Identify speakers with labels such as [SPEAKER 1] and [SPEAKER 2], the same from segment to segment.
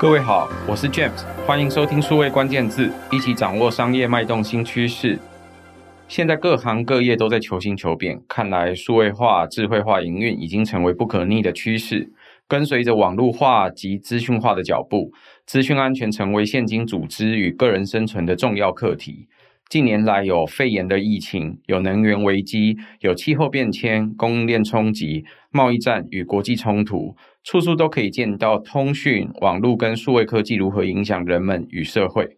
[SPEAKER 1] 各位好，我是 James，欢迎收听数位关键字，一起掌握商业脉动新趋势。现在各行各业都在求新求变，看来数位化、智慧化营运已经成为不可逆的趋势。跟随着网络化及资讯化的脚步，资讯安全成为现今组织与个人生存的重要课题。近年来，有肺炎的疫情，有能源危机，有气候变迁、供应链冲击、贸易战与国际冲突。处处都可以见到通讯、网络跟数位科技如何影响人们与社会。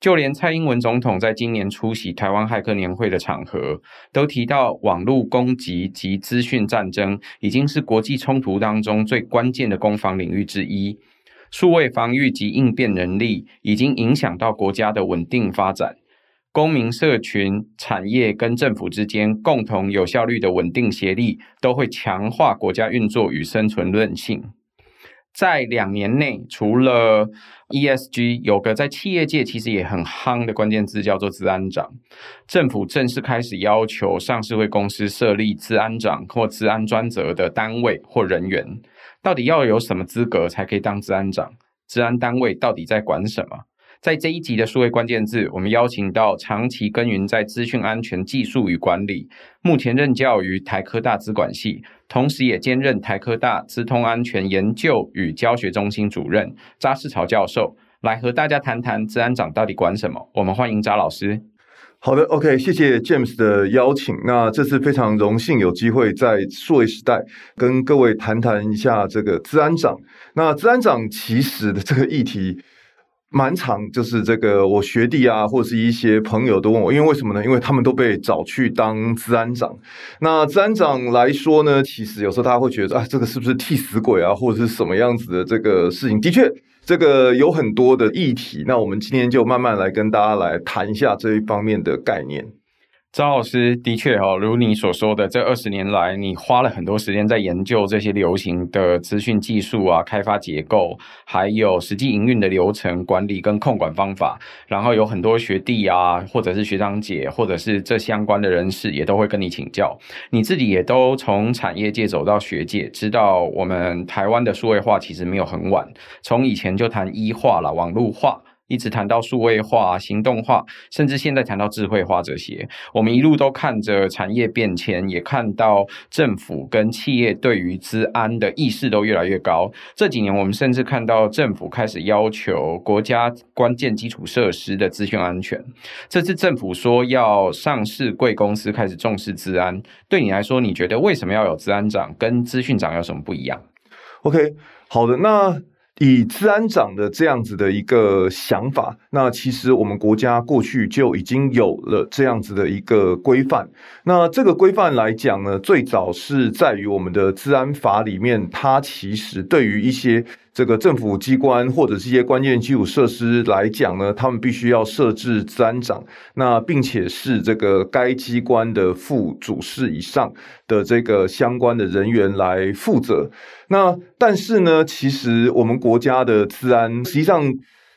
[SPEAKER 1] 就连蔡英文总统在今年出席台湾骇客年会的场合，都提到网络攻击及资讯战争已经是国际冲突当中最关键的攻防领域之一。数位防御及应变能力已经影响到国家的稳定发展。公民社群、产业跟政府之间共同有效率的稳定协力，都会强化国家运作与生存韧性。在两年内，除了 ESG，有个在企业界其实也很夯的关键字叫做治安长。政府正式开始要求上市柜公司设立治安长或治安专责的单位或人员。到底要有什么资格才可以当治安长？治安单位到底在管什么？在这一集的数位关键字，我们邀请到长期耕耘在资讯安全技术与管理，目前任教于台科大资管系，同时也兼任台科大资通安全研究与教学中心主任查世潮教授，来和大家谈谈资安长到底管什么。我们欢迎查老师。
[SPEAKER 2] 好的，OK，谢谢 James 的邀请。那这次非常荣幸有机会在数位时代跟各位谈谈一下这个资安长。那资安长其实的这个议题。满场，就是这个我学弟啊，或者是一些朋友都问我，因为为什么呢？因为他们都被找去当治安长。那治安长来说呢，其实有时候大家会觉得啊，这个是不是替死鬼啊，或者是什么样子的这个事情？的确，这个有很多的议题。那我们今天就慢慢来跟大家来谈一下这一方面的概念。
[SPEAKER 1] 张老师的确哦，如你所说的，这二十年来，你花了很多时间在研究这些流行的资讯技术啊，开发结构，还有实际营运的流程管理跟控管方法。然后有很多学弟啊，或者是学长姐，或者是这相关的人士，也都会跟你请教。你自己也都从产业界走到学界，知道我们台湾的数位化其实没有很晚，从以前就谈 E 化了，网络化。一直谈到数位化、行动化，甚至现在谈到智慧化这些，我们一路都看着产业变迁，也看到政府跟企业对于资安的意识都越来越高。这几年，我们甚至看到政府开始要求国家关键基础设施的资讯安全。这次政府说要上市贵公司开始重视资安，对你来说，你觉得为什么要有资安长，跟资讯长有什么不一样
[SPEAKER 2] ？OK，好的，那。以治安长的这样子的一个想法，那其实我们国家过去就已经有了这样子的一个规范。那这个规范来讲呢，最早是在于我们的治安法里面，它其实对于一些。这个政府机关或者是一些关键基础设施来讲呢，他们必须要设置资安长，那并且是这个该机关的副主事以上的这个相关的人员来负责。那但是呢，其实我们国家的治安实际上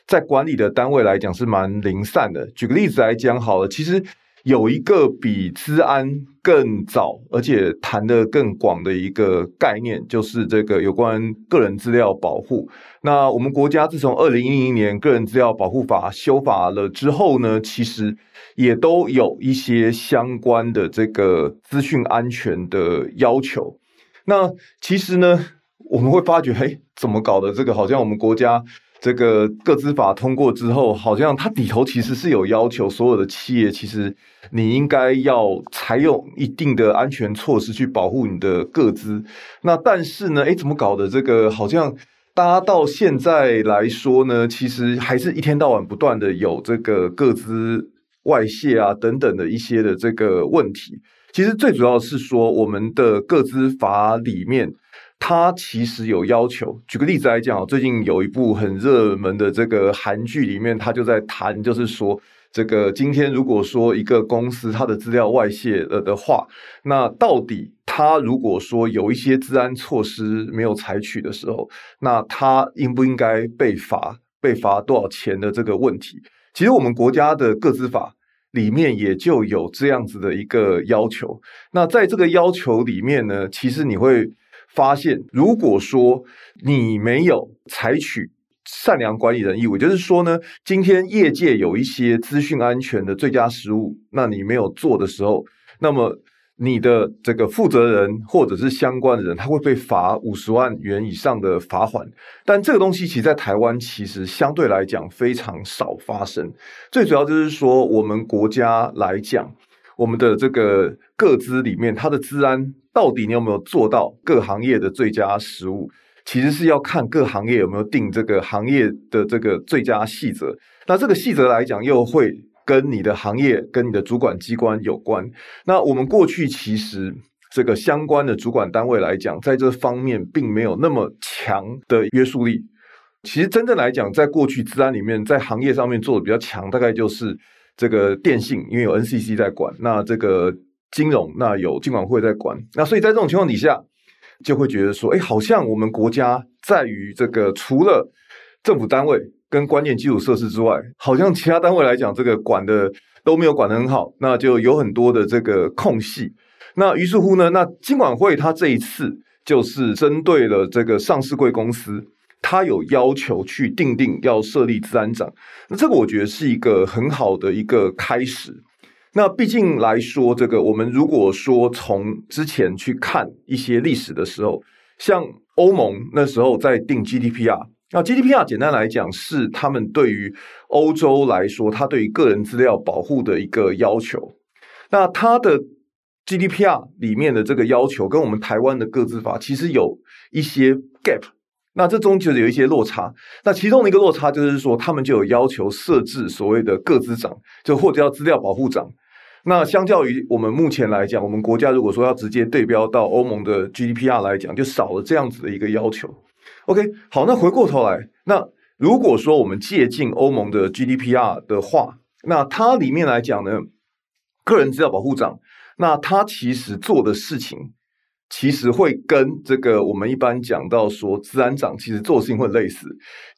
[SPEAKER 2] 在管理的单位来讲是蛮零散的。举个例子来讲好了，其实。有一个比资安更早，而且谈得更广的一个概念，就是这个有关个人资料保护。那我们国家自从二零一零年个人资料保护法修法了之后呢，其实也都有一些相关的这个资讯安全的要求。那其实呢，我们会发觉，嘿，怎么搞的？这个好像我们国家。这个个资法通过之后，好像它底头其实是有要求，所有的企业其实你应该要采用一定的安全措施去保护你的个资。那但是呢，诶，怎么搞的？这个好像大家到现在来说呢，其实还是一天到晚不断的有这个个资外泄啊等等的一些的这个问题。其实最主要是说，我们的个资法里面。它其实有要求，举个例子来讲，最近有一部很热门的这个韩剧里面，他就在谈，就是说，这个今天如果说一个公司它的资料外泄了的话，那到底他如果说有一些治安措施没有采取的时候，那他应不应该被罚，被罚多少钱的这个问题？其实我们国家的个资法里面也就有这样子的一个要求。那在这个要求里面呢，其实你会。发现，如果说你没有采取善良管理人义务，就是说呢，今天业界有一些资讯安全的最佳实务，那你没有做的时候，那么你的这个负责人或者是相关的人，他会被罚五十万元以上的罚款。但这个东西其实，在台湾其实相对来讲非常少发生。最主要就是说，我们国家来讲，我们的这个个资里面，它的资安到底你有没有做到各行业的最佳实务？其实是要看各行业有没有定这个行业的这个最佳细则，那这个细则来讲，又会跟你的行业、跟你的主管机关有关。那我们过去其实这个相关的主管单位来讲，在这方面并没有那么强的约束力。其实真正来讲，在过去资安里面，在行业上面做的比较强，大概就是这个电信，因为有 NCC 在管；那这个金融，那有金管会在管。那所以在这种情况底下。就会觉得说，哎，好像我们国家在于这个除了政府单位跟关键基础设施之外，好像其他单位来讲，这个管的都没有管得很好，那就有很多的这个空隙。那于是乎呢，那金管会它这一次就是针对了这个上市贵公司，他有要求去定定要设立资安长，那这个我觉得是一个很好的一个开始。那毕竟来说，这个我们如果说从之前去看一些历史的时候，像欧盟那时候在定 GDPR，那 GDPR 简单来讲是他们对于欧洲来说，它对于个人资料保护的一个要求。那它的 GDPR 里面的这个要求跟我们台湾的个资法其实有一些 gap，那这中就是有一些落差。那其中的一个落差就是说，他们就有要求设置所谓的个资长，就或者叫资料保护长。那相较于我们目前来讲，我们国家如果说要直接对标到欧盟的 GDPR 来讲，就少了这样子的一个要求。OK，好，那回过头来，那如果说我们借鉴欧盟的 GDPR 的话，那它里面来讲呢，个人资料保护长，那它其实做的事情，其实会跟这个我们一般讲到说，资安长其实做的事情会类似。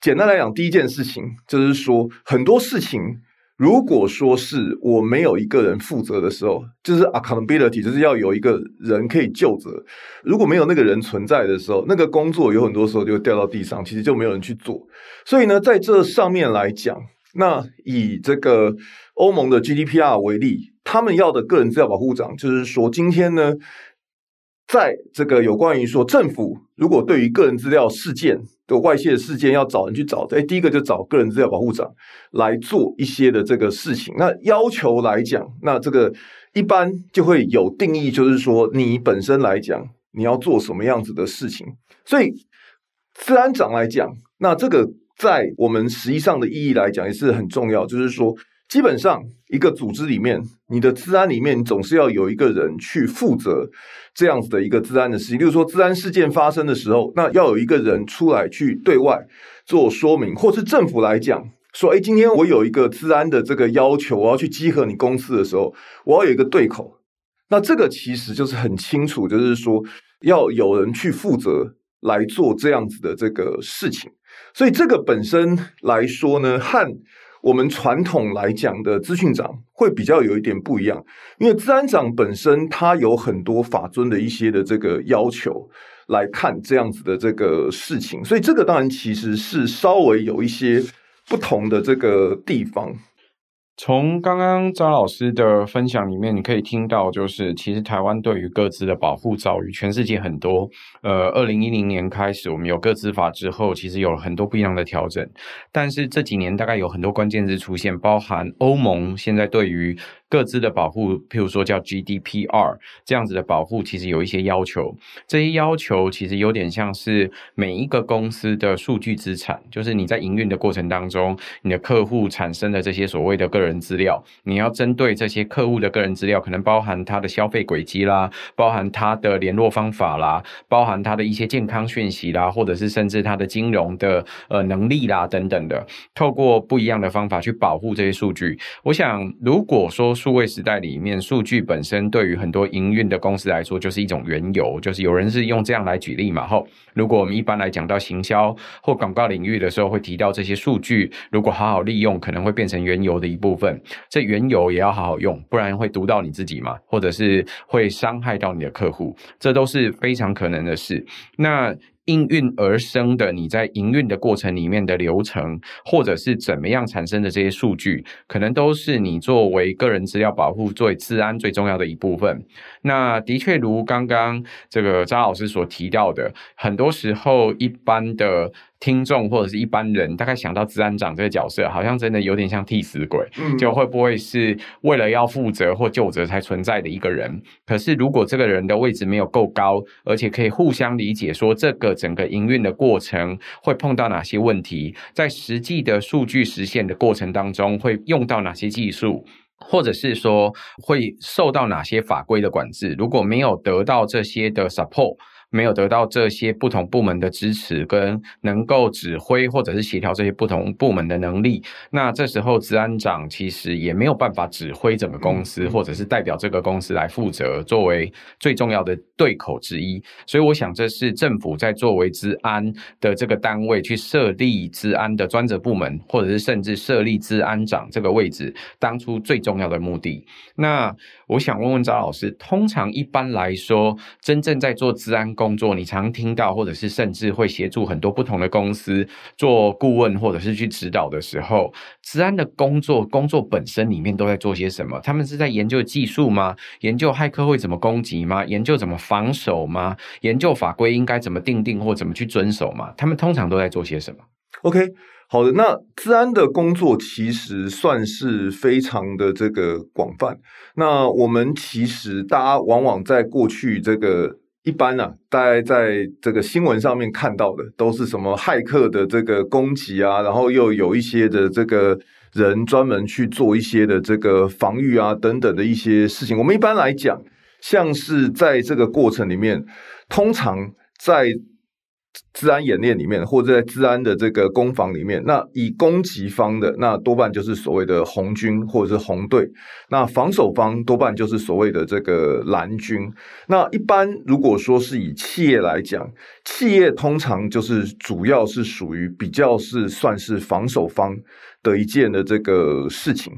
[SPEAKER 2] 简单来讲，第一件事情就是说很多事情。如果说是我没有一个人负责的时候，就是 accountability，就是要有一个人可以就责。如果没有那个人存在的时候，那个工作有很多时候就会掉到地上，其实就没有人去做。所以呢，在这上面来讲，那以这个欧盟的 GDPR 为例，他们要的个人资料保护长，就是说今天呢。在这个有关于说政府如果对于个人资料事件的外泄事件要找人去找，哎，第一个就找个人资料保护长来做一些的这个事情。那要求来讲，那这个一般就会有定义，就是说你本身来讲你要做什么样子的事情。所以资安长来讲，那这个在我们实际上的意义来讲也是很重要，就是说。基本上，一个组织里面，你的治安里面，你总是要有一个人去负责这样子的一个治安的事情。例如说，治安事件发生的时候，那要有一个人出来去对外做说明，或是政府来讲说：“哎，今天我有一个治安的这个要求，我要去稽核你公司的时候，我要有一个对口。”那这个其实就是很清楚，就是说要有人去负责来做这样子的这个事情。所以这个本身来说呢，和我们传统来讲的资讯长会比较有一点不一样，因为资安长本身它有很多法遵的一些的这个要求来看这样子的这个事情，所以这个当然其实是稍微有一些不同的这个地方。
[SPEAKER 1] 从刚刚张老师的分享里面，你可以听到，就是其实台湾对于各自的保护早于全世界很多。呃，二零一零年开始，我们有个资法之后，其实有很多不一样的调整。但是这几年大概有很多关键字出现，包含欧盟现在对于个资的保护，譬如说叫 GDPR 这样子的保护，其实有一些要求。这些要求其实有点像是每一个公司的数据资产，就是你在营运的过程当中，你的客户产生的这些所谓的个人资料，你要针对这些客户的个人资料，可能包含他的消费轨迹啦，包含他的联络方法啦，包含他的一些健康讯息啦，或者是甚至他的金融的呃能力啦等等的，透过不一样的方法去保护这些数据。我想，如果说数位时代里面，数据本身对于很多营运的公司来说，就是一种原油，就是有人是用这样来举例嘛。后，如果我们一般来讲到行销或广告领域的时候，会提到这些数据，如果好好利用，可能会变成原油的一部分。这原油也要好好用，不然会毒到你自己嘛，或者是会伤害到你的客户，这都是非常可能的是。那应运而生的你在营运的过程里面的流程，或者是怎么样产生的这些数据，可能都是你作为个人资料保护、最治安最重要的一部分。那的确如刚刚这个张老师所提到的，很多时候一般的。听众或者是一般人，大概想到资安长这个角色，好像真的有点像替死鬼，嗯，就会不会是为了要负责或救责才存在的一个人？可是如果这个人的位置没有够高，而且可以互相理解，说这个整个营运的过程会碰到哪些问题，在实际的数据实现的过程当中会用到哪些技术，或者是说会受到哪些法规的管制？如果没有得到这些的 support。没有得到这些不同部门的支持，跟能够指挥或者是协调这些不同部门的能力，那这时候治安长其实也没有办法指挥整个公司，或者是代表这个公司来负责，作为最重要的对口之一。所以，我想这是政府在作为治安的这个单位去设立治安的专责部门，或者是甚至设立治安长这个位置，当初最重要的目的。那我想问问张老师，通常一般来说，真正在做治安工作，你常听到，或者是甚至会协助很多不同的公司做顾问，或者是去指导的时候，资安的工作工作本身里面都在做些什么？他们是在研究技术吗？研究骇客会怎么攻击吗？研究怎么防守吗？研究法规应该怎么定定或怎么去遵守吗？他们通常都在做些什么
[SPEAKER 2] ？OK。好的，那资安的工作其实算是非常的这个广泛。那我们其实大家往往在过去这个一般啊，大家在这个新闻上面看到的都是什么骇客的这个攻击啊，然后又有一些的这个人专门去做一些的这个防御啊等等的一些事情。我们一般来讲，像是在这个过程里面，通常在治安演练里面，或者在治安的这个攻防里面，那以攻击方的那多半就是所谓的红军或者是红队，那防守方多半就是所谓的这个蓝军。那一般如果说是以企业来讲，企业通常就是主要是属于比较是算是防守方的一件的这个事情。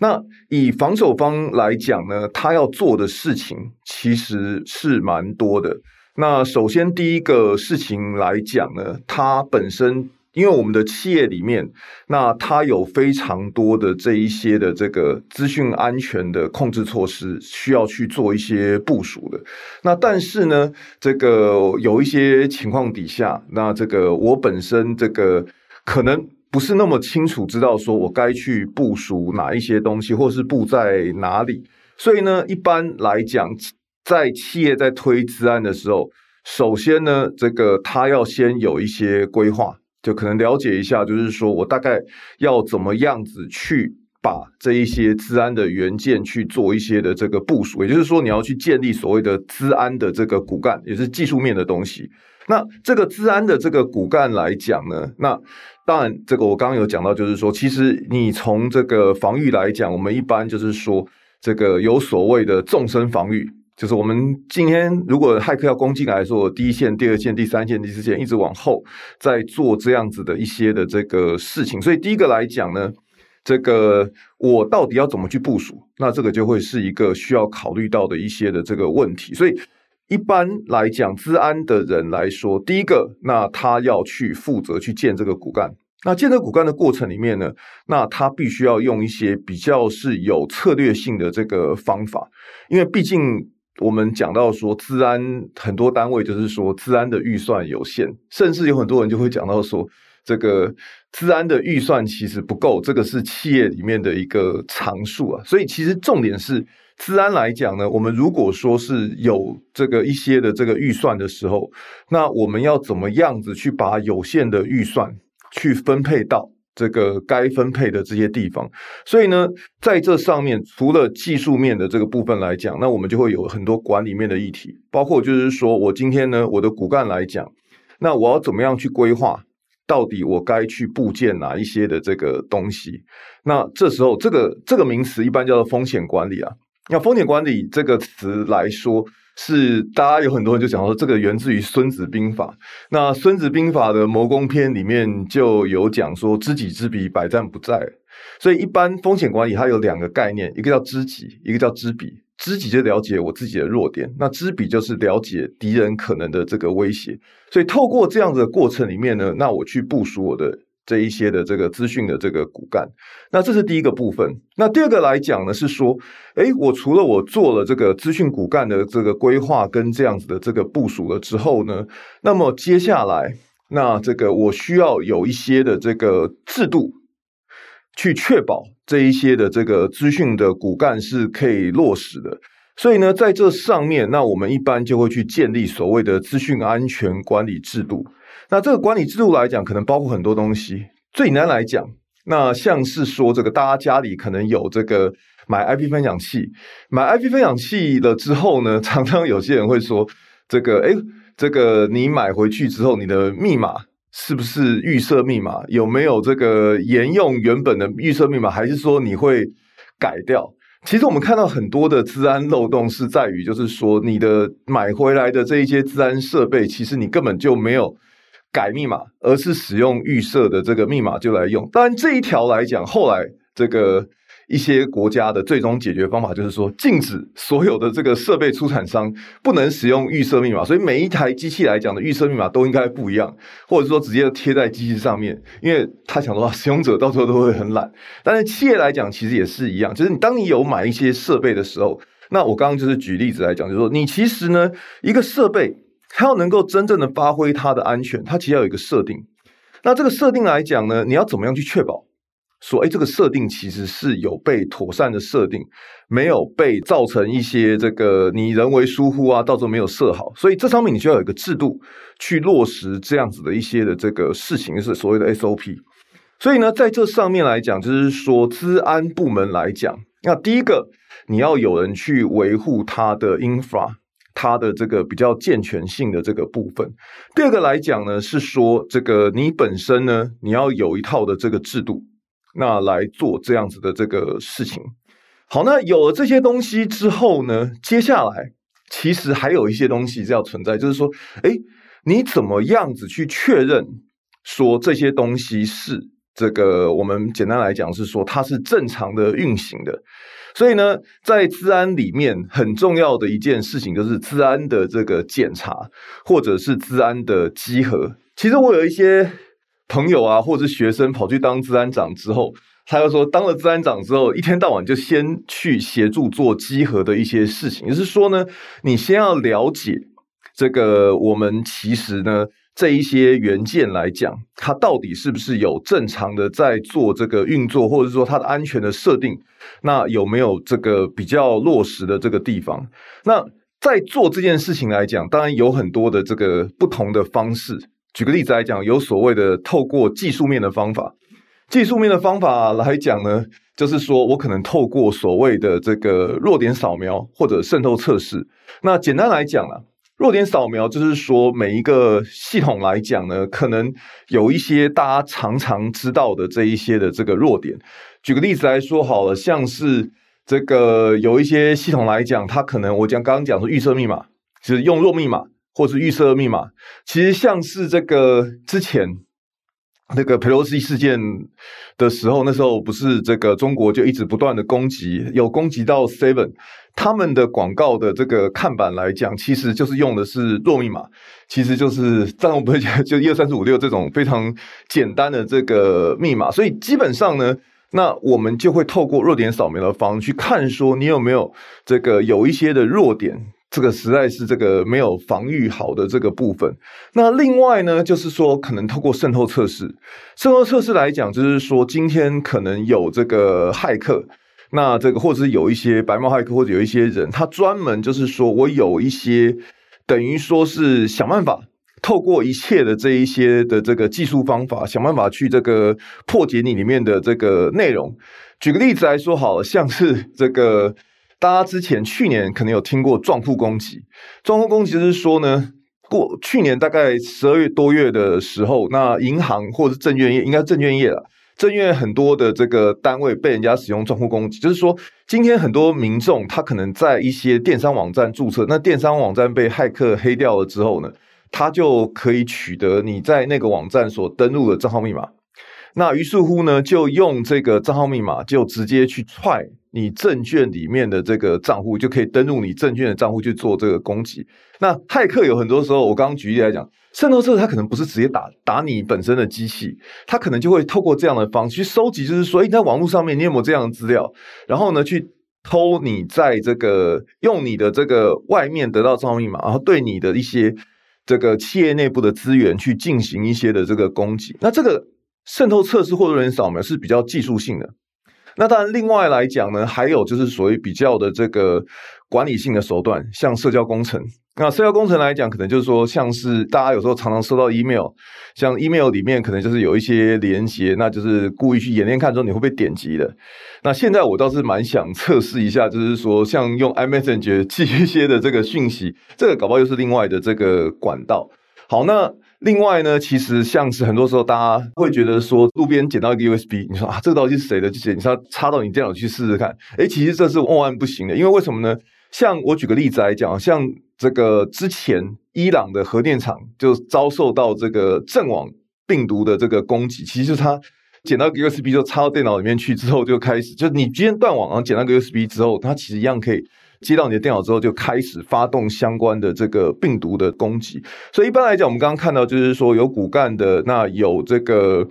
[SPEAKER 2] 那以防守方来讲呢，他要做的事情其实是蛮多的。那首先第一个事情来讲呢，它本身因为我们的企业里面，那它有非常多的这一些的这个资讯安全的控制措施需要去做一些部署的。那但是呢，这个有一些情况底下，那这个我本身这个可能不是那么清楚知道说我该去部署哪一些东西，或是布在哪里。所以呢，一般来讲。在企业在推资安的时候，首先呢，这个他要先有一些规划，就可能了解一下，就是说我大概要怎么样子去把这一些资安的元件去做一些的这个部署，也就是说，你要去建立所谓的资安的这个骨干，也是技术面的东西。那这个资安的这个骨干来讲呢，那当然这个我刚刚有讲到，就是说，其实你从这个防御来讲，我们一般就是说，这个有所谓的纵深防御。就是我们今天如果骇客要攻进来说，第一线、第二线、第三线、第四线一直往后在做这样子的一些的这个事情，所以第一个来讲呢，这个我到底要怎么去部署？那这个就会是一个需要考虑到的一些的这个问题。所以一般来讲，治安的人来说，第一个，那他要去负责去建这个骨干。那建这个骨干的过程里面呢，那他必须要用一些比较是有策略性的这个方法，因为毕竟。我们讲到说，资安很多单位就是说，资安的预算有限，甚至有很多人就会讲到说，这个资安的预算其实不够，这个是企业里面的一个常数啊。所以其实重点是，资安来讲呢，我们如果说是有这个一些的这个预算的时候，那我们要怎么样子去把有限的预算去分配到这个该分配的这些地方，所以呢，在这上面除了技术面的这个部分来讲，那我们就会有很多管理面的议题，包括就是说我今天呢，我的骨干来讲，那我要怎么样去规划，到底我该去布建哪一些的这个东西？那这时候这个这个名词一般叫做风险管理啊。那风险管理这个词来说。是，大家有很多人就讲说，这个源自于《孙子兵法》。那《孙子兵法》的谋攻篇里面就有讲说，知己知彼，百战不殆。所以，一般风险管理它有两个概念，一个叫知己，一个叫知彼。知己就了解我自己的弱点，那知彼就是了解敌人可能的这个威胁。所以透过这样子的过程里面呢，那我去部署我的。这一些的这个资讯的这个骨干，那这是第一个部分。那第二个来讲呢，是说，诶，我除了我做了这个资讯骨干的这个规划跟这样子的这个部署了之后呢，那么接下来，那这个我需要有一些的这个制度，去确保这一些的这个资讯的骨干是可以落实的。所以呢，在这上面，那我们一般就会去建立所谓的资讯安全管理制度。那这个管理制度来讲，可能包括很多东西。最简单来讲，那像是说，这个大家家里可能有这个买 IP 分享器，买 IP 分享器了之后呢，常常有些人会说，这个诶，这个你买回去之后，你的密码是不是预设密码？有没有这个沿用原本的预设密码？还是说你会改掉？其实我们看到很多的治安漏洞是在于，就是说你的买回来的这一些治安设备，其实你根本就没有改密码，而是使用预设的这个密码就来用。当然这一条来讲，后来这个一些国家的最终解决方法就是说，禁止所有的这个设备出产商不能使用预设密码。所以每一台机器来讲的预设密码都应该不一样，或者说直接贴在机器上面，因为他想说使用者到时候都会很懒。但是企业来讲，其实也是一样，就是你当你有买一些设备的时候，那我刚刚就是举例子来讲，就是说你其实呢一个设备。它要能够真正的发挥它的安全，它其实要有一个设定。那这个设定来讲呢，你要怎么样去确保说，哎，这个设定其实是有被妥善的设定，没有被造成一些这个你人为疏忽啊，到时候没有设好。所以这上面你需要有一个制度去落实这样子的一些的这个事情，是所谓的 SOP。所以呢，在这上面来讲，就是说，资安部门来讲，那第一个你要有人去维护它的 infra。它的这个比较健全性的这个部分，第二个来讲呢，是说这个你本身呢，你要有一套的这个制度，那来做这样子的这个事情。好，那有了这些东西之后呢，接下来其实还有一些东西是要存在，就是说，哎，你怎么样子去确认说这些东西是这个？我们简单来讲是说，它是正常的运行的。所以呢，在治安里面很重要的一件事情就是治安的这个检查，或者是治安的稽核。其实我有一些朋友啊，或者是学生跑去当治安长之后，他就说当了治安长之后，一天到晚就先去协助做稽核的一些事情。也就是说呢，你先要了解这个，我们其实呢。这一些元件来讲，它到底是不是有正常的在做这个运作，或者说它的安全的设定，那有没有这个比较落实的这个地方？那在做这件事情来讲，当然有很多的这个不同的方式。举个例子来讲，有所谓的透过技术面的方法，技术面的方法来讲呢，就是说我可能透过所谓的这个弱点扫描或者渗透测试。那简单来讲啊。弱点扫描就是说，每一个系统来讲呢，可能有一些大家常常知道的这一些的这个弱点。举个例子来说好了，像是这个有一些系统来讲，它可能我讲刚刚讲说预设密码，就是用弱密码或是预设密码。其实像是这个之前那个裴洛西事件的时候，那时候不是这个中国就一直不断的攻击，有攻击到 Seven。他们的广告的这个看板来讲，其实就是用的是弱密码，其实就是账户不会讲，就一二三四五六这种非常简单的这个密码。所以基本上呢，那我们就会透过弱点扫描的方式去看，说你有没有这个有一些的弱点，这个实在是这个没有防御好的这个部分。那另外呢，就是说可能透过渗透测试，渗透测试来讲，就是说今天可能有这个骇客。那这个，或者是有一些白帽骇客，或者有一些人，他专门就是说我有一些等于说是想办法透过一切的这一些的这个技术方法，想办法去这个破解你里面的这个内容。举个例子来说，好，像是这个大家之前去年可能有听过撞库攻击，撞库攻击是说呢，过去年大概十二月多月的时候，那银行或者证券业，应该证券业了。正因为很多的这个单位被人家使用账户攻击，就是说，今天很多民众他可能在一些电商网站注册，那电商网站被骇客黑掉了之后呢，他就可以取得你在那个网站所登录的账号密码。那于是乎呢，就用这个账号密码就直接去踹你证券里面的这个账户，就可以登录你证券的账户去做这个攻击。那骇客有很多时候，我刚刚举例来讲，渗透测试它可能不是直接打打你本身的机器，它可能就会透过这样的方式去收集，就是说，诶，在网络上面你有没有这样的资料，然后呢去。偷你在这个用你的这个外面得到账号密码，然后对你的一些这个企业内部的资源去进行一些的这个攻击。那这个渗透测试或者人扫描是比较技术性的。那当然，另外来讲呢，还有就是所谓比较的这个管理性的手段，像社交工程。那社交工程来讲，可能就是说，像是大家有时候常常收到 email，像 email 里面可能就是有一些连接，那就是故意去演练看之后你会不会点击的。那现在我倒是蛮想测试一下，就是说像用 iMessage 寄一些的这个讯息，这个搞不好又是另外的这个管道。好，那另外呢，其实像是很多时候大家会觉得说，路边捡到一个 USB，你说啊，这个到底是谁的？就捡你说插到你电脑去试试看。诶，其实这是万万不行的，因为为什么呢？像我举个例子来讲，像这个之前伊朗的核电厂就遭受到这个阵亡病毒的这个攻击，其实就是它捡到个 USB 就插到电脑里面去之后就开始，就你今天断网然后捡到个 USB 之后，它其实一样可以接到你的电脑之后就开始发动相关的这个病毒的攻击。所以一般来讲，我们刚刚看到就是说有骨干的，那有这个。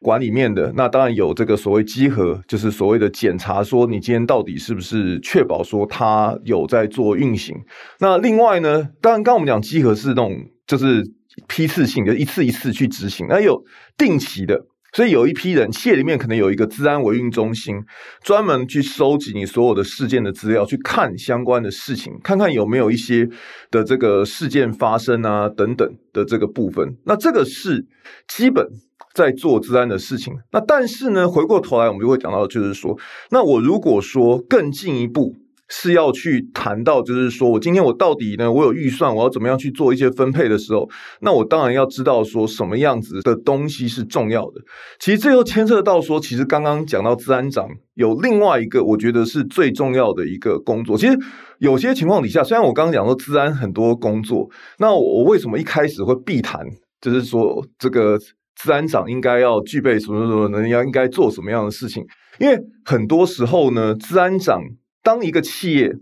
[SPEAKER 2] 管里面的那当然有这个所谓稽核，就是所谓的检查，说你今天到底是不是确保说它有在做运行。那另外呢，当然刚刚我们讲稽核是那种就是批次性的，一次一次去执行。那有定期的，所以有一批人企业里面可能有一个治安维运中心，专门去收集你所有的事件的资料，去看相关的事情，看看有没有一些的这个事件发生啊等等的这个部分。那这个是基本。在做治安的事情，那但是呢，回过头来我们就会讲到，就是说，那我如果说更进一步是要去谈到，就是说我今天我到底呢，我有预算，我要怎么样去做一些分配的时候，那我当然要知道说什么样子的东西是重要的。其实这又牵涉到说，其实刚刚讲到治安长有另外一个，我觉得是最重要的一个工作。其实有些情况底下，虽然我刚刚讲说治安很多工作，那我为什么一开始会避谈，就是说这个。治安长应该要具备什么什么能力？要应该做什么样的事情？因为很多时候呢，治安长当一个企业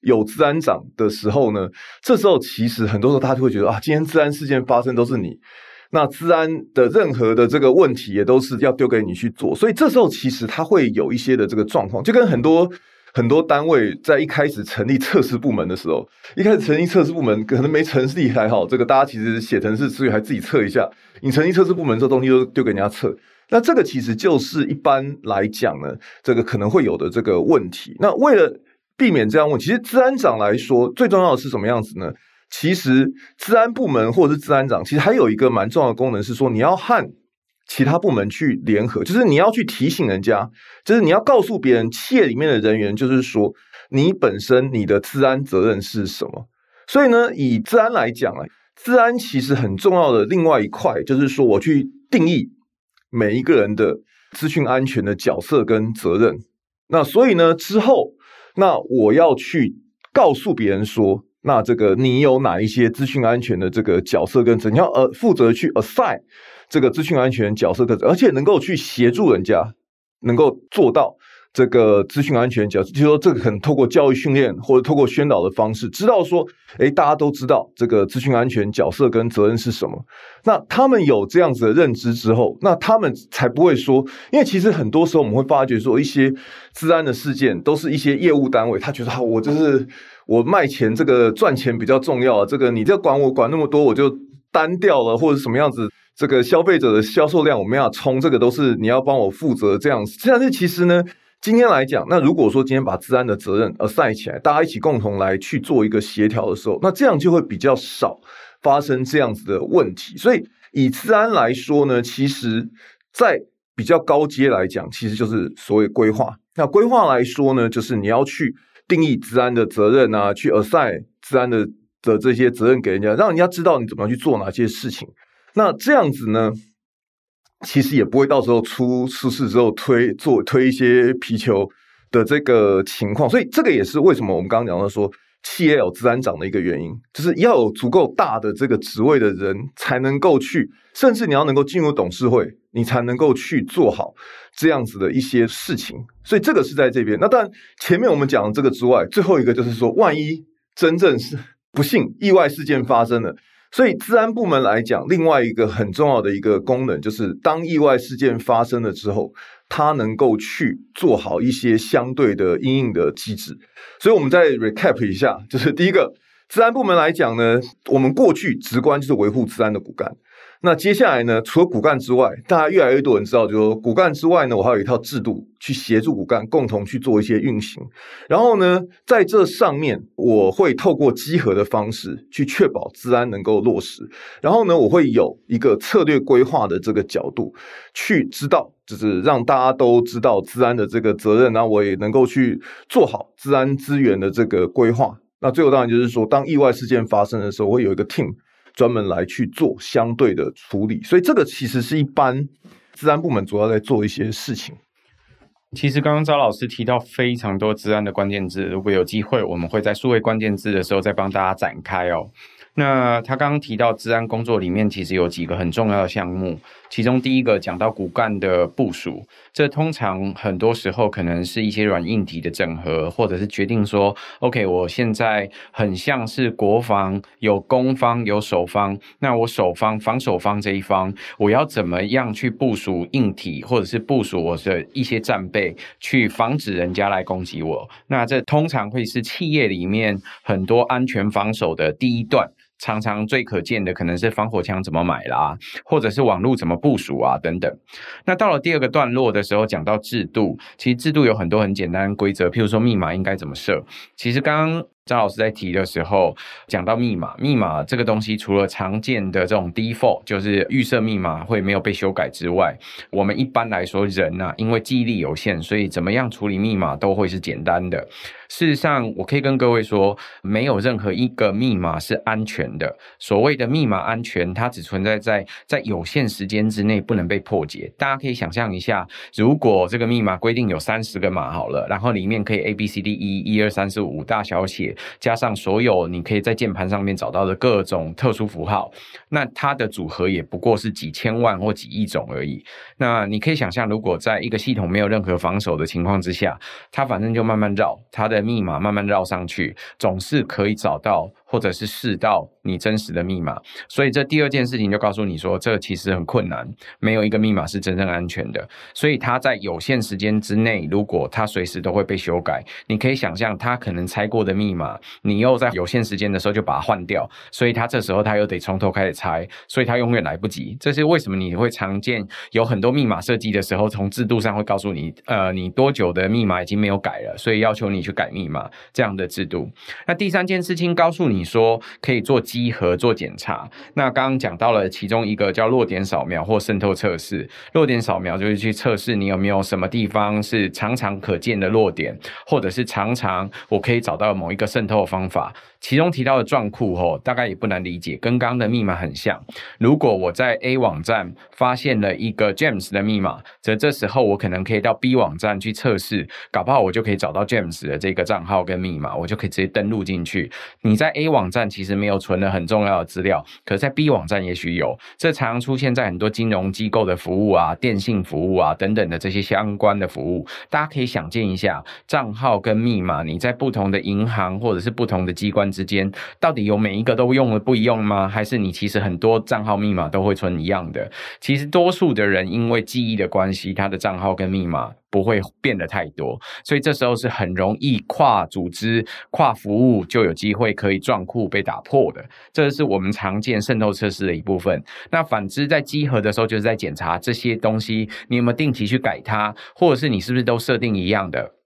[SPEAKER 2] 有治安长的时候呢，这时候其实很多时候他就会觉得啊，今天治安事件发生都是你，那治安的任何的这个问题也都是要丢给你去做，所以这时候其实他会有一些的这个状况，就跟很多。很多单位在一开始成立测试部门的时候，一开始成立测试部门可能没成立还好，这个大家其实写程式所以还自己测一下。你成立测试部门，这东西都丢给人家测，那这个其实就是一般来讲呢，这个可能会有的这个问题。那为了避免这样问，其实治安长来说，最重要的是什么样子呢？其实治安部门或者是治安长，其实还有一个蛮重要的功能是说，你要和。其他部门去联合，就是你要去提醒人家，就是你要告诉别人，企业里面的人员，就是说你本身你的治安责任是什么。所以呢，以治安来讲啊，治安其实很重要的另外一块，就是说我去定义每一个人的资讯安全的角色跟责任。那所以呢，之后那我要去告诉别人说，那这个你有哪一些资讯安全的这个角色跟责任，你要呃负责去 assign。这个资讯安全角色的，而且能够去协助人家，能够做到这个资讯安全角，就是说这个可能透过教育训练或者透过宣导的方式，知道说，诶，大家都知道这个资讯安全角色跟责任是什么。那他们有这样子的认知之后，那他们才不会说，因为其实很多时候我们会发觉说，一些治安的事件都是一些业务单位，他觉得啊，我就是我卖钱，这个赚钱比较重要，这个你这管我管那么多，我就单掉了或者什么样子。这个消费者的销售量我们要冲，这个都是你要帮我负责这样子。但是其实呢，今天来讲，那如果说今天把治安的责任而赛起来，大家一起共同来去做一个协调的时候，那这样就会比较少发生这样子的问题。所以以治安来说呢，其实在比较高阶来讲，其实就是所谓规划。那规划来说呢，就是你要去定义治安的责任啊，去 assign 资安的的这些责任给人家，让人家知道你怎么样去做哪些事情。那这样子呢，其实也不会到时候出出事之后推做推一些皮球的这个情况，所以这个也是为什么我们刚刚讲到说，企业有资安长的一个原因，就是要有足够大的这个职位的人才能够去，甚至你要能够进入董事会，你才能够去做好这样子的一些事情。所以这个是在这边。那当然，前面我们讲的这个之外，最后一个就是说，万一真正是不幸意外事件发生了。所以，治安部门来讲，另外一个很重要的一个功能，就是当意外事件发生了之后，它能够去做好一些相对的应应的机制。所以，我们再 recap 一下，就是第一个，治安部门来讲呢，我们过去直观就是维护治安的骨干。那接下来呢，除了骨干之外，大家越来越多人知道，就是说骨干之外呢，我还有一套制度去协助骨干共同去做一些运行。然后呢，在这上面，我会透过集合的方式去确保治安能够落实。然后呢，我会有一个策略规划的这个角度去知道，就是让大家都知道治安的这个责任，然后我也能够去做好治安资源的这个规划。那最后当然就是说，当意外事件发生的时候，我会有一个 team。专门来去做相对的处理，所以这个其实是一般治安部门主要在做一些事情。
[SPEAKER 1] 其实刚刚张老师提到非常多治安的关键字，如果有机会，我们会在数位关键字的时候再帮大家展开哦。那他刚刚提到治安工作里面，其实有几个很重要的项目。其中第一个讲到骨干的部署，这通常很多时候可能是一些软硬体的整合，或者是决定说，OK，我现在很像是国防，有攻方有守方，那我守方防守方这一方，我要怎么样去部署硬体，或者是部署我的一些战备，去防止人家来攻击我？那这通常会是企业里面很多安全防守的第一段。常常最可见的可能是防火墙怎么买啦，或者是网络怎么部署啊等等。那到了第二个段落的时候，讲到制度，其实制度有很多很简单的规则，譬如说密码应该怎么设。其实刚刚。张老师在提的时候讲到密码，密码这个东西除了常见的这种 default，就是预设密码会没有被修改之外，我们一般来说人呐、啊，因为记忆力有限，所以怎么样处理密码都会是简单的。事实上，我可以跟各位说，没有任何一个密码是安全的。所谓的密码安全，它只存在在在有限时间之内不能被破解。大家可以想象一下，如果这个密码规定有三十个码好了，然后里面可以 A B C D E 一二三四五大小写。加上所有你可以在键盘上面找到的各种特殊符号，那它的组合也不过是几千万或几亿种而已。那你可以想象，如果在一个系统没有任何防守的情况之下，它反正就慢慢绕，它的密码慢慢绕上去，总是可以找到。或者是试到你真实的密码，所以这第二件事情就告诉你说，这其实很困难，没有一个密码是真正安全的。所以它在有限时间之内，如果它随时都会被修改，你可以想象它可能猜过的密码，你又在有限时间的时候就把它换掉，所以它这时候它又得从头开始猜，所以它永远来不及。这是为什么你会常见有很多密码设计的时候，从制度上会告诉你，呃，你多久的密码已经没有改了，所以要求你去改密码这样的制度。那第三件事情告诉你。你说可以做稽核、做检查。那刚刚讲到了其中一个叫弱点扫描或渗透测试。弱点扫描就是去测试你有没有什么地方是常常可见的弱点，或者是常常我可以找到某一个渗透方法。其中提到的撞库哦，大概也不难理解，跟刚刚的密码很像。如果我在 A 网站发现了一个 James 的密码，则这时候我可能可以到 B 网站去测试，搞不好我就可以找到 James 的这个账号跟密码，我就可以直接登录进去。你在 A 网站其实没有存了很重要的资料，可在 B 网站也许有。这常常出现在很多金融机构的服务啊、电信服务啊等等的这些相关的服务。大家可以想见一下，账号跟密码，你在不同的银行或者是不同的机关。之间到底有每一个都用了不一样吗？还是你其实很多账号密码都会存一样的？其实多数的人因为记忆的关系，他的账号跟密码不会变得太多，所以这时候是很容易跨组织、跨服务就有机会可以撞库被打破的。这是我们常见渗透测试的一部分。那反之，在稽核的时候，就是在检查这些东西，你有没有定期去改它，或者是你是不是都设定一样的？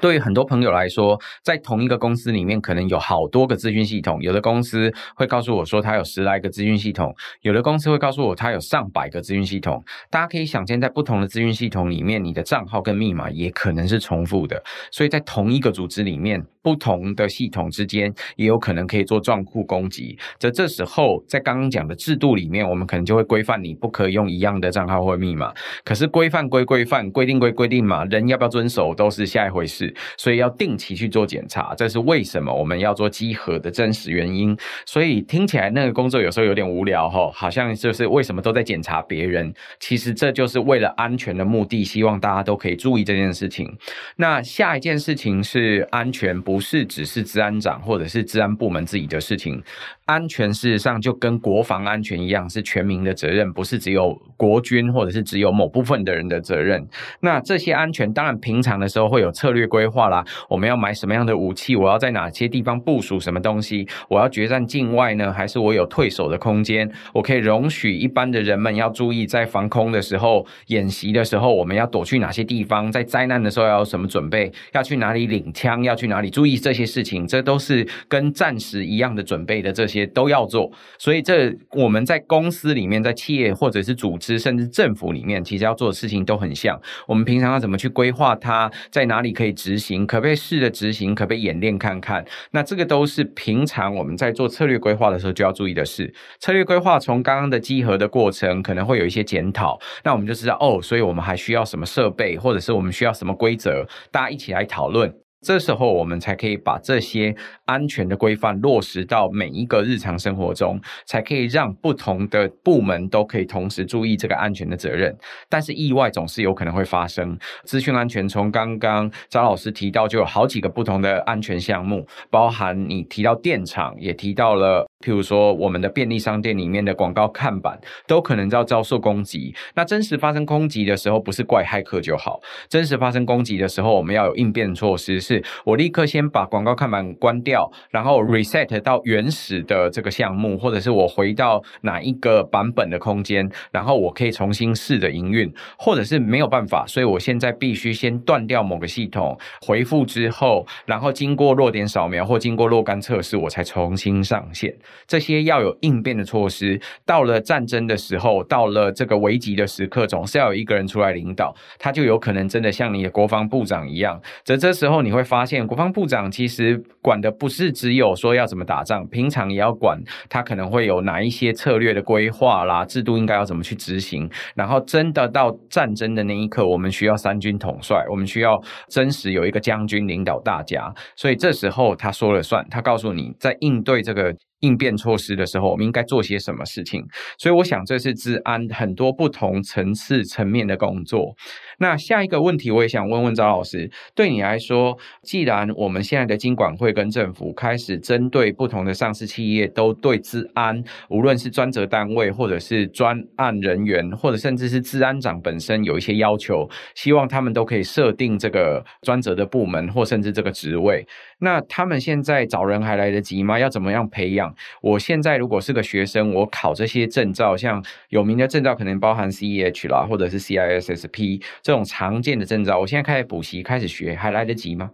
[SPEAKER 1] 对于很多朋友来说，在同一个公司里面，可能有好多个资讯系统。有的公司会告诉我说，他有十来个资讯系统；有的公司会告诉我，他有上百个资讯系统。大家可以想见，在不同的资讯系统里面，你的账号跟密码也可能是重复的。所以在同一个组织里面，不同的系统之间也有可能可以做撞库攻击。这这时候，在刚刚讲的制度里面，我们可能就会规范你不可以用一样的账号或密码。可是规范归规范，规定归规定嘛，人要不要遵守都是下一回事。所以要定期去做检查，这是为什么我们要做稽核的真实原因。所以听起来那个工作有时候有点无聊哈，好像就是为什么都在检查别人。其实这就是为了安全的目的，希望大家都可以注意这件事情。那下一件事情是安全，不不是只是治安长或者是治安部门自己的事情。安全事实上就跟国防安全一样，是全民的责任，不是只有国军或者是只有某部分的人的责任。那这些安全当然平常的时候会有策略规划啦，我们要买什么样的武器，我要在哪些地方部署什么东西，我要决战境外呢，还是我有退守的空间？我可以容许一般的人们要注意，在防空的时候、演习的时候，我们要躲去哪些地方？在灾难的时候要有什么准备？要去哪里领枪？要去哪里注意这些事情？这都是跟战时一样的准备的这些。些都要做，所以这我们在公司里面、在企业或者是组织，甚至政府里面，其实要做的事情都很像。我们平常要怎么去规划它，在哪里可以执行，可不可以试着执行，可不可以演练看看？那这个都是平常我们在做策略规划的时候就要注意的事。策略规划从刚刚的集合的过程，可能会有一些检讨，那我们就知道哦，所以我们还需要什么设备，或者是我们需要什么规则，大家一起来讨论。这时候，我们才可以把这些安全的规范落实到每一个日常生活中，才可以让不同的部门都可以同时注意这个安全的责任。但是意外总是有可能会发生。资讯安全从刚刚张老师提到，就有好几个不同的安全项目，包含你提到电厂，也提到了。譬如说，我们的便利商店里面的广告看板都可能遭遭受攻击。那真实发生攻击的时候，不是怪骇客就好。真实发生攻击的时候，我们要有应变措施，是我立刻先把广告看板关掉，然后 reset 到原始的这个项目，或者是我回到哪一个版本的空间，然后我可以重新试着营运，或者是没有办法，所以我现在必须先断掉某个系统，回复之后，然后经过弱点扫描或经过若干测试，我才重新上线。这些要有应变的措施，到了战争的时候，到了这个危急的时刻，总是要有一个人出来领导，他就有可能真的像你的国防部长一样。这这时候你会发现，国防部长其实管的不不是只有说要怎么打仗，平常也要管他可能会有哪一些策略的规划啦，制度应该要怎么去执行。然后真的到战争的那一刻，我们需要三军统帅，我们需要真实有一个将军领导大家。所以这时候他说了算，他告诉你在应对这个。应变措施的时候，我们应该做些什么事情？所以，我想这是治安很多不同层次层面的工作。那下一个问题，我也想问问张老师，对你来说，既然我们现在的金管会跟政府开始针对不同的上市企业，都对治安，无论是专责单位，或者是专案人员，或者甚至是治安长本身有一些要求，希望他们都可以设定这个专责的部门，或甚至这个职位。那他们现在找人还来得及吗？要怎么样培养？我现在如果是个学生，我考这些证照，像有名的证照可能包含 CEH 啦，或者是 CISSP 这种常见的证照，我现在开始补习，开始学，还来得及吗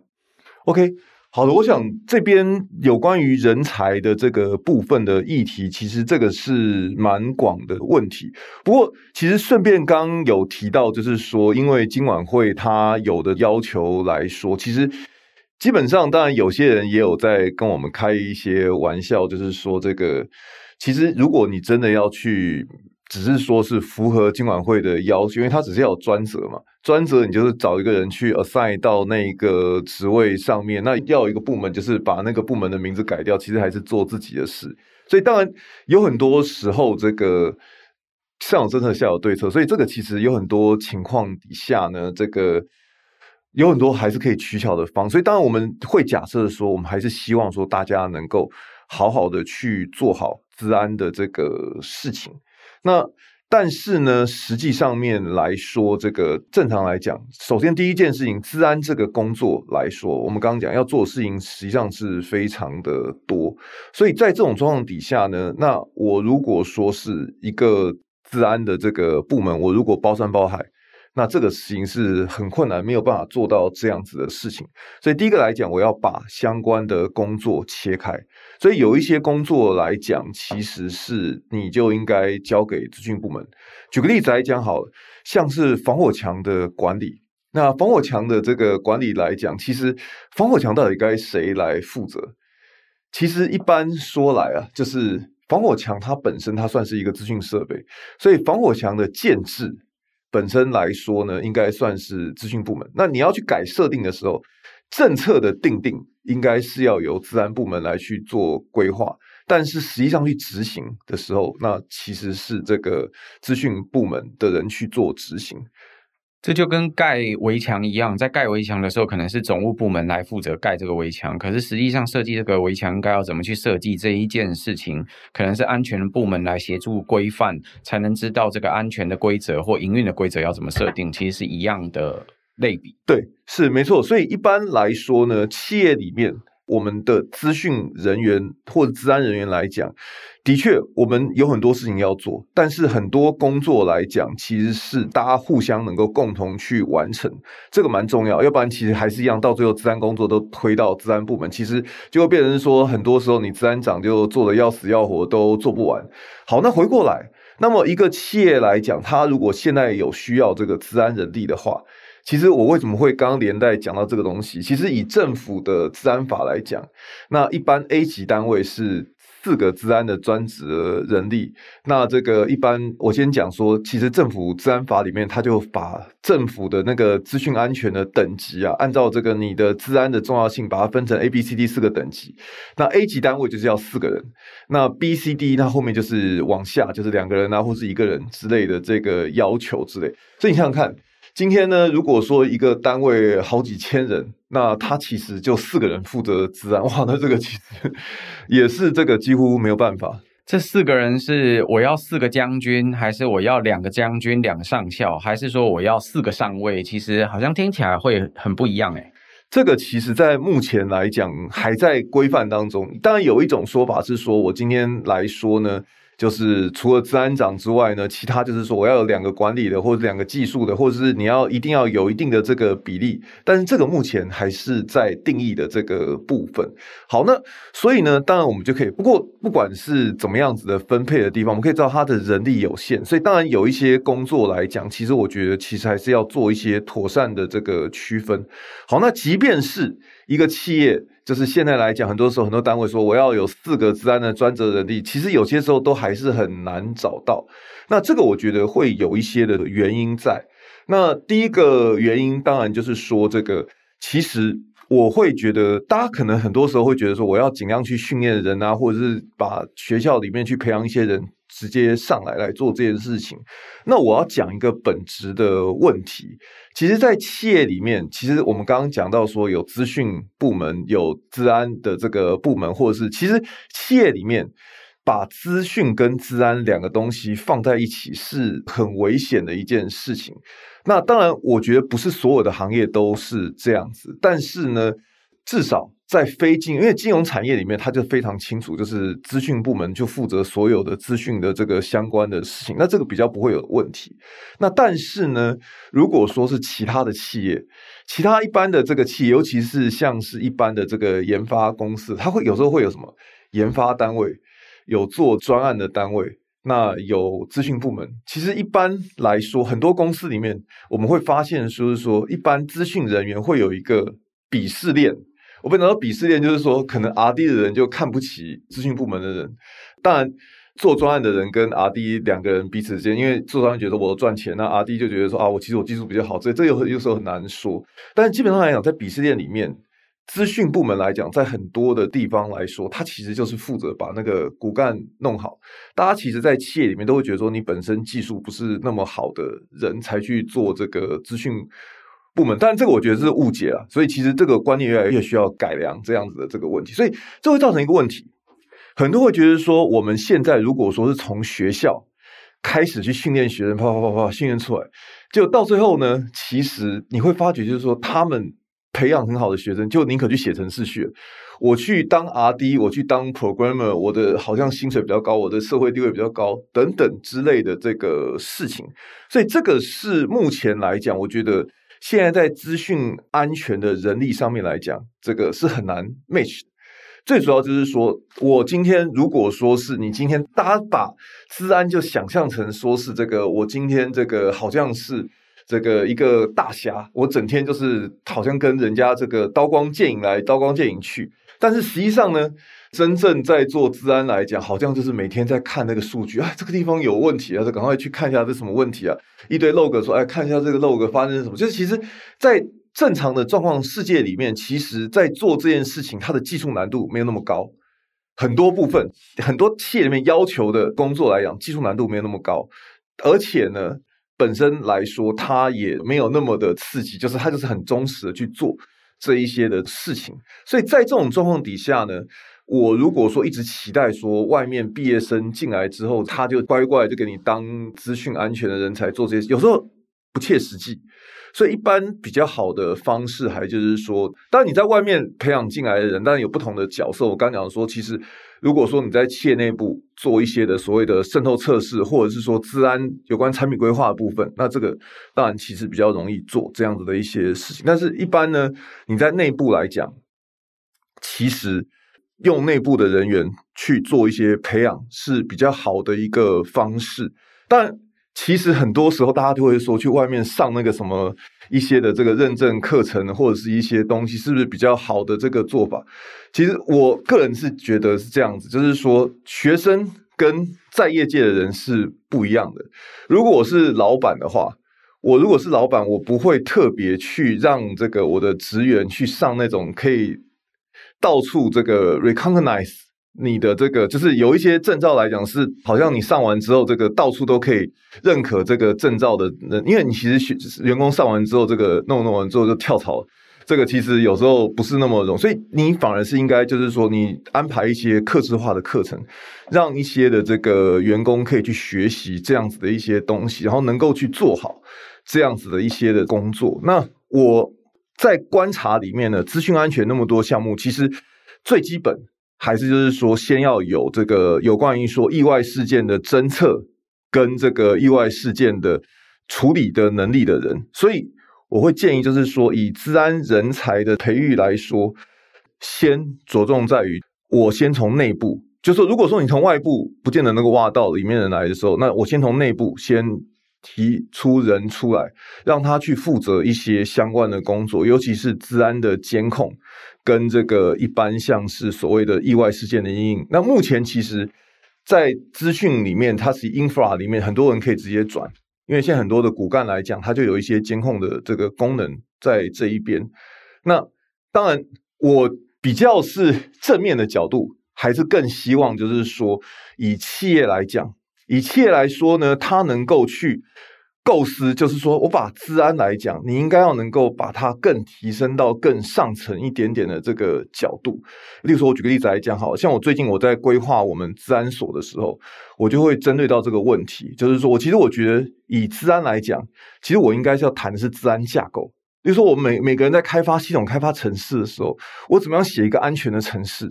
[SPEAKER 2] ？OK，好的，我想这边有关于人才的这个部分的议题，其实这个是蛮广的问题。不过，其实顺便刚有提到，就是说，因为今晚会它有的要求来说，其实。基本上，当然有些人也有在跟我们开一些玩笑，就是说这个，其实如果你真的要去，只是说是符合金管会的要求，因为他只是要有专责嘛，专责你就是找一个人去 assign 到那个职位上面，那要有一个部门就是把那个部门的名字改掉，其实还是做自己的事。所以当然有很多时候，这个上有政策，下有对策，所以这个其实有很多情况底下呢，这个。有很多还是可以取巧的方，所以当然我们会假设说，我们还是希望说大家能够好好的去做好治安的这个事情。那但是呢，实际上面来说，这个正常来讲，首先第一件事情，治安这个工作来说，我们刚刚讲要做的事情实际上是非常的多。所以在这种状况底下呢，那我如果说是一个治安的这个部门，我如果包山包海。那这个事情是很困难，没有办法做到这样子的事情。所以第一个来讲，我要把相关的工作切开。所以有一些工作来讲，其实是你就应该交给资讯部门。举个例子来讲，好，像是防火墙的管理，那防火墙的这个管理来讲，其实防火墙到底该谁来负责？其实一般说来啊，就是防火墙它本身它算是一个资讯设备，所以防火墙的建制本身来说呢，应该算是资讯部门。那你要去改设定的时候，政策的定定应该是要由治安部门来去做规划，但是实际上去执行的时候，那其实是这个资讯部门的人去做执行。
[SPEAKER 1] 这就跟盖围墙一样，在盖围墙的时候，可能是总务部门来负责盖这个围墙，可是实际上设计这个围墙应该要怎么去设计这一件事情，可能是安全部门来协助规范，才能知道这个安全的规则或营运的规则要怎么设定，其实是一样的类比。
[SPEAKER 2] 对，是没错。所以一般来说呢，企业里面。我们的资讯人员或者治安人员来讲，的确，我们有很多事情要做，但是很多工作来讲，其实是大家互相能够共同去完成，这个蛮重要。要不然，其实还是一样，到最后治安工作都推到治安部门，其实就会变成说，很多时候你治安长就做得要死要活，都做不完。好，那回过来，那么一个企业来讲，它如果现在有需要这个治安人力的话，其实我为什么会刚连带讲到这个东西？其实以政府的治安法来讲，那一般 A 级单位是四个治安的专职人力。那这个一般我先讲说，其实政府治安法里面，它就把政府的那个资讯安全的等级啊，按照这个你的治安的重要性，把它分成 A、B、C、D 四个等级。那 A 级单位就是要四个人，那 B、C、D 那后面就是往下，就是两个人啊，或是一个人之类的这个要求之类。所以你想想看。今天呢，如果说一个单位好几千人，那他其实就四个人负责治安，哇，那这个其实也是这个几乎没有办法。
[SPEAKER 1] 这四个人是我要四个将军，还是我要两个将军、两个上校，还是说我要四个上尉？其实好像听起来会很不一样诶。
[SPEAKER 2] 这个其实，在目前来讲还在规范当中。当然，有一种说法是说，我今天来说呢。就是除了资安长之外呢，其他就是说我要有两个管理的，或者两个技术的，或者是你要一定要有一定的这个比例。但是这个目前还是在定义的这个部分。好，那所以呢，当然我们就可以，不过不管是怎么样子的分配的地方，我们可以知道它的人力有限，所以当然有一些工作来讲，其实我觉得其实还是要做一些妥善的这个区分。好，那即便是。一个企业就是现在来讲，很多时候很多单位说我要有四个治安的专责人力，其实有些时候都还是很难找到。那这个我觉得会有一些的原因在。那第一个原因当然就是说，这个其实我会觉得，大家可能很多时候会觉得说，我要尽量去训练人啊，或者是把学校里面去培养一些人。直接上来来做这件事情，那我要讲一个本质的问题。其实，在企业里面，其实我们刚刚讲到说，有资讯部门、有资安的这个部门，或者是其实企业里面把资讯跟资安两个东西放在一起是很危险的一件事情。那当然，我觉得不是所有的行业都是这样子，但是呢，至少。在非金，因为金融产业里面，它就非常清楚，就是资讯部门就负责所有的资讯的这个相关的事情，那这个比较不会有问题。那但是呢，如果说是其他的企业，其他一般的这个企业，尤其是像是一般的这个研发公司，它会有时候会有什么研发单位，有做专案的单位，那有资讯部门。其实一般来说，很多公司里面，我们会发现，说是说，一般资讯人员会有一个鄙视链。我不能说鄙视链，就是说可能 R D 的人就看不起资讯部门的人。当然，做专案的人跟 R D 两个人彼此之间，因为做专案觉得我赚钱，那 R D 就觉得说啊，我其实我技术比较好，所以这有有时候很难说。但是基本上来讲，在鄙视链里面，资讯部门来讲，在很多的地方来说，它其实就是负责把那个骨干弄好。大家其实，在企业里面都会觉得说，你本身技术不是那么好的人才去做这个资讯。部门，但这个我觉得是误解了，所以其实这个观念越来越需要改良这样子的这个问题，所以这会造成一个问题，很多会觉得说，我们现在如果说是从学校开始去训练学生，啪啪啪啪训练出来，就到最后呢，其实你会发觉就是说，他们培养很好的学生，就宁可去写程式去，我去当 RD，我去当 programmer，我的好像薪水比较高，我的社会地位比较高，等等之类的这个事情，所以这个是目前来讲，我觉得。现在在资讯安全的人力上面来讲，这个是很难 match。最主要就是说，我今天如果说是你今天大家把治安就想象成说是这个，我今天这个好像是这个一个大侠，我整天就是好像跟人家这个刀光剑影来，刀光剑影去。但是实际上呢，真正在做治安来讲，好像就是每天在看那个数据啊，这个地方有问题啊，就赶快去看一下这什么问题啊，一堆 log 说，哎，看一下这个 log 发生什么。就是其实，在正常的状况世界里面，其实在做这件事情，它的技术难度没有那么高。很多部分，很多企业里面要求的工作来讲，技术难度没有那么高，而且呢，本身来说，它也没有那么的刺激，就是它就是很忠实的去做这一些的事情。所以在这种状况底下呢，我如果说一直期待说外面毕业生进来之后，他就乖乖就给你当资讯安全的人才做这些，有时候不切实际。所以，一般比较好的方式，还就是说，当然你在外面培养进来的人，当然有不同的角色。我刚讲说，其实如果说你在企业内部做一些的所谓的渗透测试，或者是说治安有关产品规划的部分，那这个当然其实比较容易做这样子的一些事情。但是，一般呢，你在内部来讲，其实用内部的人员去做一些培养是比较好的一个方式。但其实很多时候，大家都会说去外面上那个什么一些的这个认证课程，或者是一些东西，是不是比较好的这个做法？其实我个人是觉得是这样子，就是说学生跟在业界的人是不一样的。如果我是老板的话，我如果是老板，我不会特别去让这个我的职员去上那种可以到处这个 recognize。你的这个就是有一些证照来讲是，好像你上完之后，这个到处都可以认可这个证照的人，因为你其实学员工上完之后，这个弄弄完之后就跳槽，这个其实有时候不是那么容易，所以你反而是应该就是说，你安排一些客制化的课程，让一些的这个员工可以去学习这样子的一些东西，然后能够去做好这样子的一些的工作。那我在观察里面呢，资讯安全那么多项目，其实最基本。还是就是说，先要有这个有关于说意外事件的侦测跟这个意外事件的处理的能力的人，所以我会建议就是说，以治安人才的培育来说，先着重在于我先从内部，就是说，如果说你从外部不见得能够挖到里面人来的时候，那我先从内部先提出人出来，让他去负责一些相关的工作，尤其是治安的监控。跟这个一般像是所谓的意外事件的因应，那目前其实，在资讯里面，它是 infra 里面，很多人可以直接转，因为现在很多的骨干来讲，它就有一些监控的这个功能在这一边。那当然，我比较是正面的角度，还是更希望就是说，以企业来讲，以企业来说呢，它能够去。构思就是说，我把治安来讲，你应该要能够把它更提升到更上层一点点的这个角度。例如说，我举个例子来讲，好像我最近我在规划我们治安所的时候，我就会针对到这个问题，就是说我其实我觉得以治安来讲，其实我应该是要谈的是治安架构。例如说，我们每每个人在开发系统、开发城市的时候，我怎么样写一个安全的城市？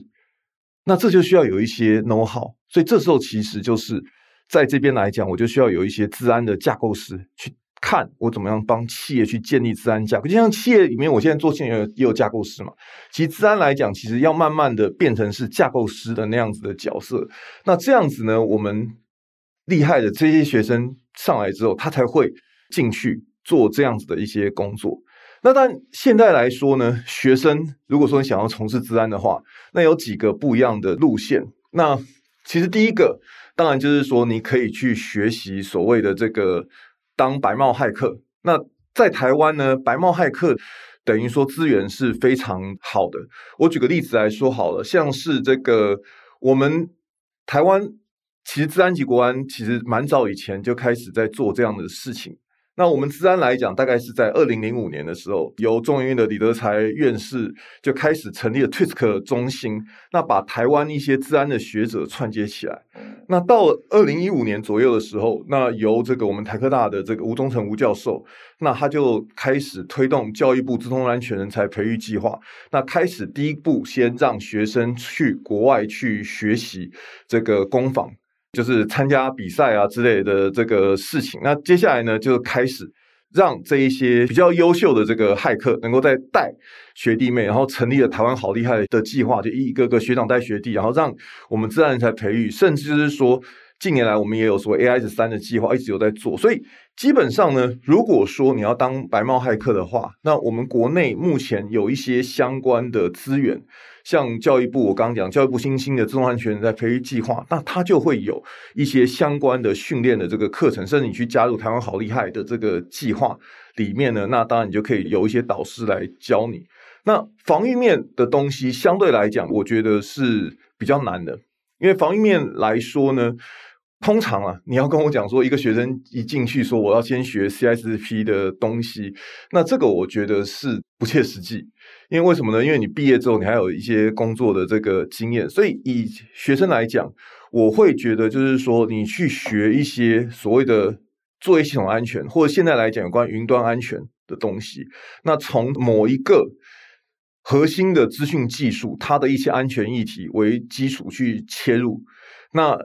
[SPEAKER 2] 那这就需要有一些 know how，所以这时候其实就是。在这边来讲，我就需要有一些治安的架构师去看我怎么样帮企业去建立治安架构。就像企业里面，我现在做企业也有架构师嘛。其实治安来讲，其实要慢慢的变成是架构师的那样子的角色。那这样子呢，我们厉害的这些学生上来之后，他才会进去做这样子的一些工作。那但现在来说呢，学生如果说你想要从事治安的话，那有几个不一样的路线。那其实第一个。当然，就是说你可以去学习所谓的这个当白帽骇客。那在台湾呢，白帽骇客等于说资源是非常好的。我举个例子来说好了，像是这个我们台湾其实治安及国安其实蛮早以前就开始在做这样的事情。那我们资安来讲，大概是在二零零五年的时候，由中研院的李德才院士就开始成立了 TWISC 中心，那把台湾一些资安的学者串接起来。那到二零一五年左右的时候，那由这个我们台科大的这个吴忠诚吴教授，那他就开始推动教育部资通安全人才培育计划，那开始第一步先让学生去国外去学习这个攻防。就是参加比赛啊之类的这个事情，那接下来呢，就开始让这一些比较优秀的这个骇客能够再带学弟妹，然后成立了台湾好厉害的计划，就一个个学长带学弟，然后让我们自然人才培育，甚至是说近年来我们也有所谓 AI 三的计划，一直有在做。所以基本上呢，如果说你要当白帽骇客的话，那我们国内目前有一些相关的资源，像教育部，我刚刚讲教育部新兴的自动安全人才培育计划，那它就会有一些相关的训练的这个课程，甚至你去加入台湾好厉害的这个计划里面呢，那当然你就可以有一些导师来教你。那防御面的东西相对来讲，我觉得是比较难的，因为防御面来说呢，通常啊，你要跟我讲说，一个学生一进去说我要先学 CSP 的东西，那这个我觉得是不切实际。因为为什么呢？因为你毕业之后，你还有一些工作的这个经验，所以以学生来讲，我会觉得就是说，你去学一些所谓的作业系统安全，或者现在来讲有关云端安全的东西，那从某一个。核心的资讯技术，它的一些安全议题为基础去切入。那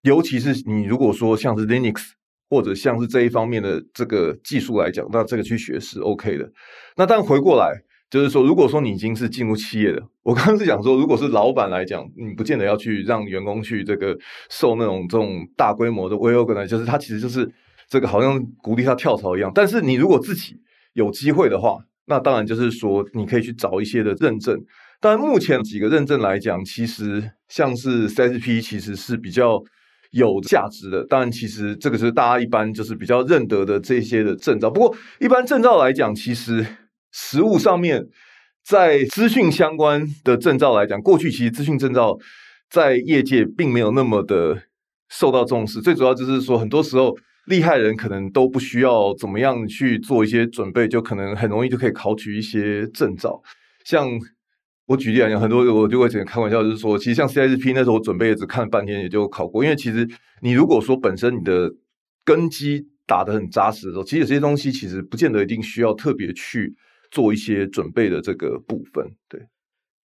[SPEAKER 2] 尤其是你如果说像是 Linux 或者像是这一方面的这个技术来讲，那这个去学是 OK 的。那但回过来就是说，如果说你已经是进入企业的，我刚刚是讲说，如果是老板来讲，你不见得要去让员工去这个受那种这种大规模的 V O G 呢就是他其实就是这个好像鼓励他跳槽一样。但是你如果自己有机会的话，那当然就是说，你可以去找一些的认证。但目前几个认证来讲，其实像是 C S P 其实是比较有价值的。当然，其实这个是大家一般就是比较认得的这些的证照。不过，一般证照来讲，其实实务上面在资讯相关的证照来讲，过去其实资讯证照在业界并没有那么的受到重视。最主要就是说，很多时候。厉害人可能都不需要怎么样去做一些准备，就可能很容易就可以考取一些证照。像我举例来讲，很多我就会只能开玩笑，就是说，其实像 CSP 那时候我准备也只看了半天，也就考过。因为其实你如果说本身你的根基打得很扎实的时候，其实有些东西其实不见得一定需要特别去做一些准备的这个部分，对。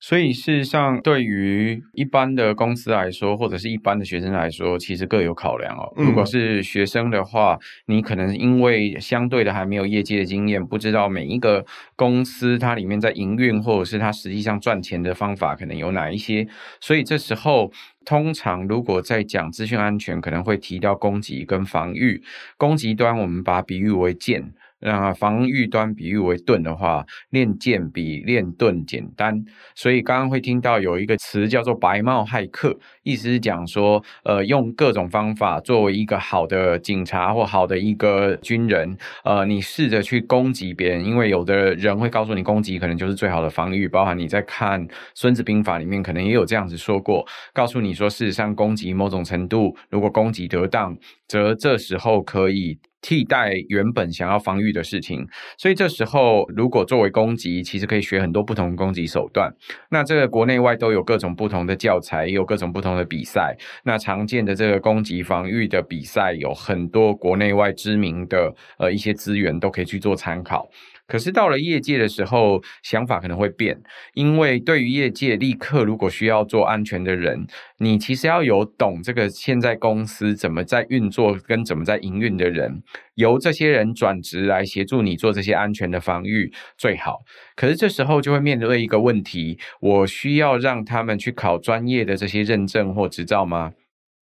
[SPEAKER 1] 所以事实上，对于一般的公司来说，或者是一般的学生来说，其实各有考量哦。如果是学生的话，你可能因为相对的还没有业界的经验，不知道每一个公司它里面在营运，或者是它实际上赚钱的方法可能有哪一些。所以这时候，通常如果在讲资讯安全，可能会提到攻击跟防御。攻击端我们把它比喻为剑。那防御端比喻为盾的话，练剑比练盾简单，所以刚刚会听到有一个词叫做“白帽骇客”，意思是讲说，呃，用各种方法作为一个好的警察或好的一个军人，呃，你试着去攻击别人，因为有的人会告诉你，攻击可能就是最好的防御，包含你在看《孙子兵法》里面可能也有这样子说过，告诉你说，事实上攻击某种程度，如果攻击得当，则这时候可以。替代原本想要防御的事情，所以这时候如果作为攻击，其实可以学很多不同的攻击手段。那这个国内外都有各种不同的教材，也有各种不同的比赛。那常见的这个攻击防御的比赛，有很多国内外知名的呃一些资源都可以去做参考。可是到了业界的时候，想法可能会变，因为对于业界立刻如果需要做安全的人，你其实要有懂这个现在公司怎么在运作跟怎么在营运的人，由这些人转职来协助你做这些安全的防御最好。可是这时候就会面对一个问题，我需要让他们去考专业的这些认证或执照吗？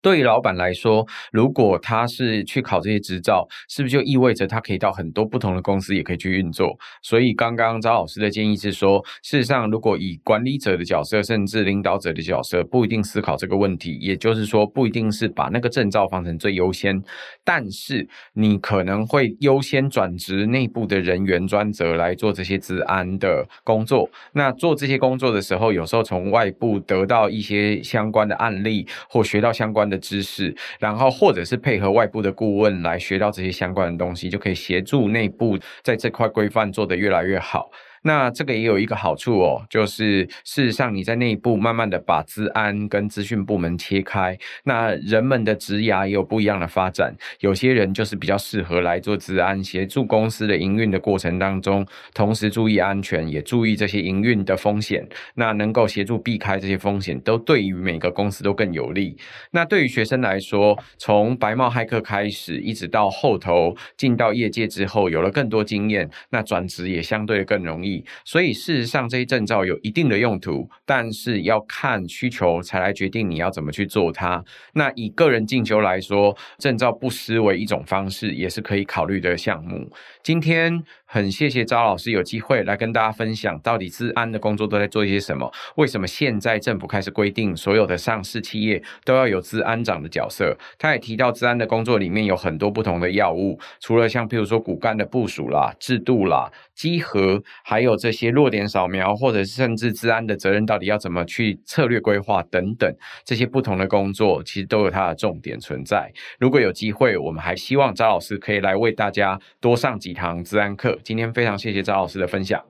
[SPEAKER 1] 对于老板来说，如果他是去考这些执照，是不是就意味着他可以到很多不同的公司也可以去运作？所以刚刚张老师的建议是说，事实上，如果以管理者的角色，甚至领导者的角色，不一定思考这个问题，也就是说，不一定是把那个证照放成最优先，但是你可能会优先转职内部的人员专责来做这些治安的工作。那做这些工作的时候，有时候从外部得到一些相关的案例，或学到相关的。知识，然后或者是配合外部的顾问来学到这些相关的东西，就可以协助内部在这块规范做得越来越好。那这个也有一个好处哦，就是事实上你在内部慢慢的把资安跟资讯部门切开，那人们的职涯也有不一样的发展。有些人就是比较适合来做资安，协助公司的营运的过程当中，同时注意安全，也注意这些营运的风险。那能够协助避开这些风险，都对于每个公司都更有利。那对于学生来说，从白帽骇客开始，一直到后头进到业界之后，有了更多经验，那转职也相对更容易。所以事实上，这些证照有一定的用途，但是要看需求才来决定你要怎么去做它。那以个人进修来说，证照不失为一种方式，也是可以考虑的项目。今天很谢谢赵老师有机会来跟大家分享，到底治安的工作都在做一些什么？为什么现在政府开始规定所有的上市企业都要有治安长的角色？他也提到治安的工作里面有很多不同的药物，除了像譬如说骨干的部署啦、制度啦、稽核，还有这些弱点扫描，或者甚至治安的责任到底要怎么去策略规划等等，这些不同的工作其实都有它的重点存在。如果有机会，我们还希望赵老师可以来为大家多上几堂治安课。今天非常谢谢赵老师的分享。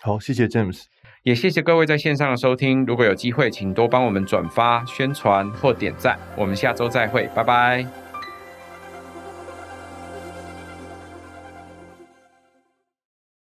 [SPEAKER 2] 好，谢谢 James，
[SPEAKER 1] 也谢谢各位在线上的收听。如果有机会，请多帮我们转发、宣传或点赞。我们下周再会，拜拜。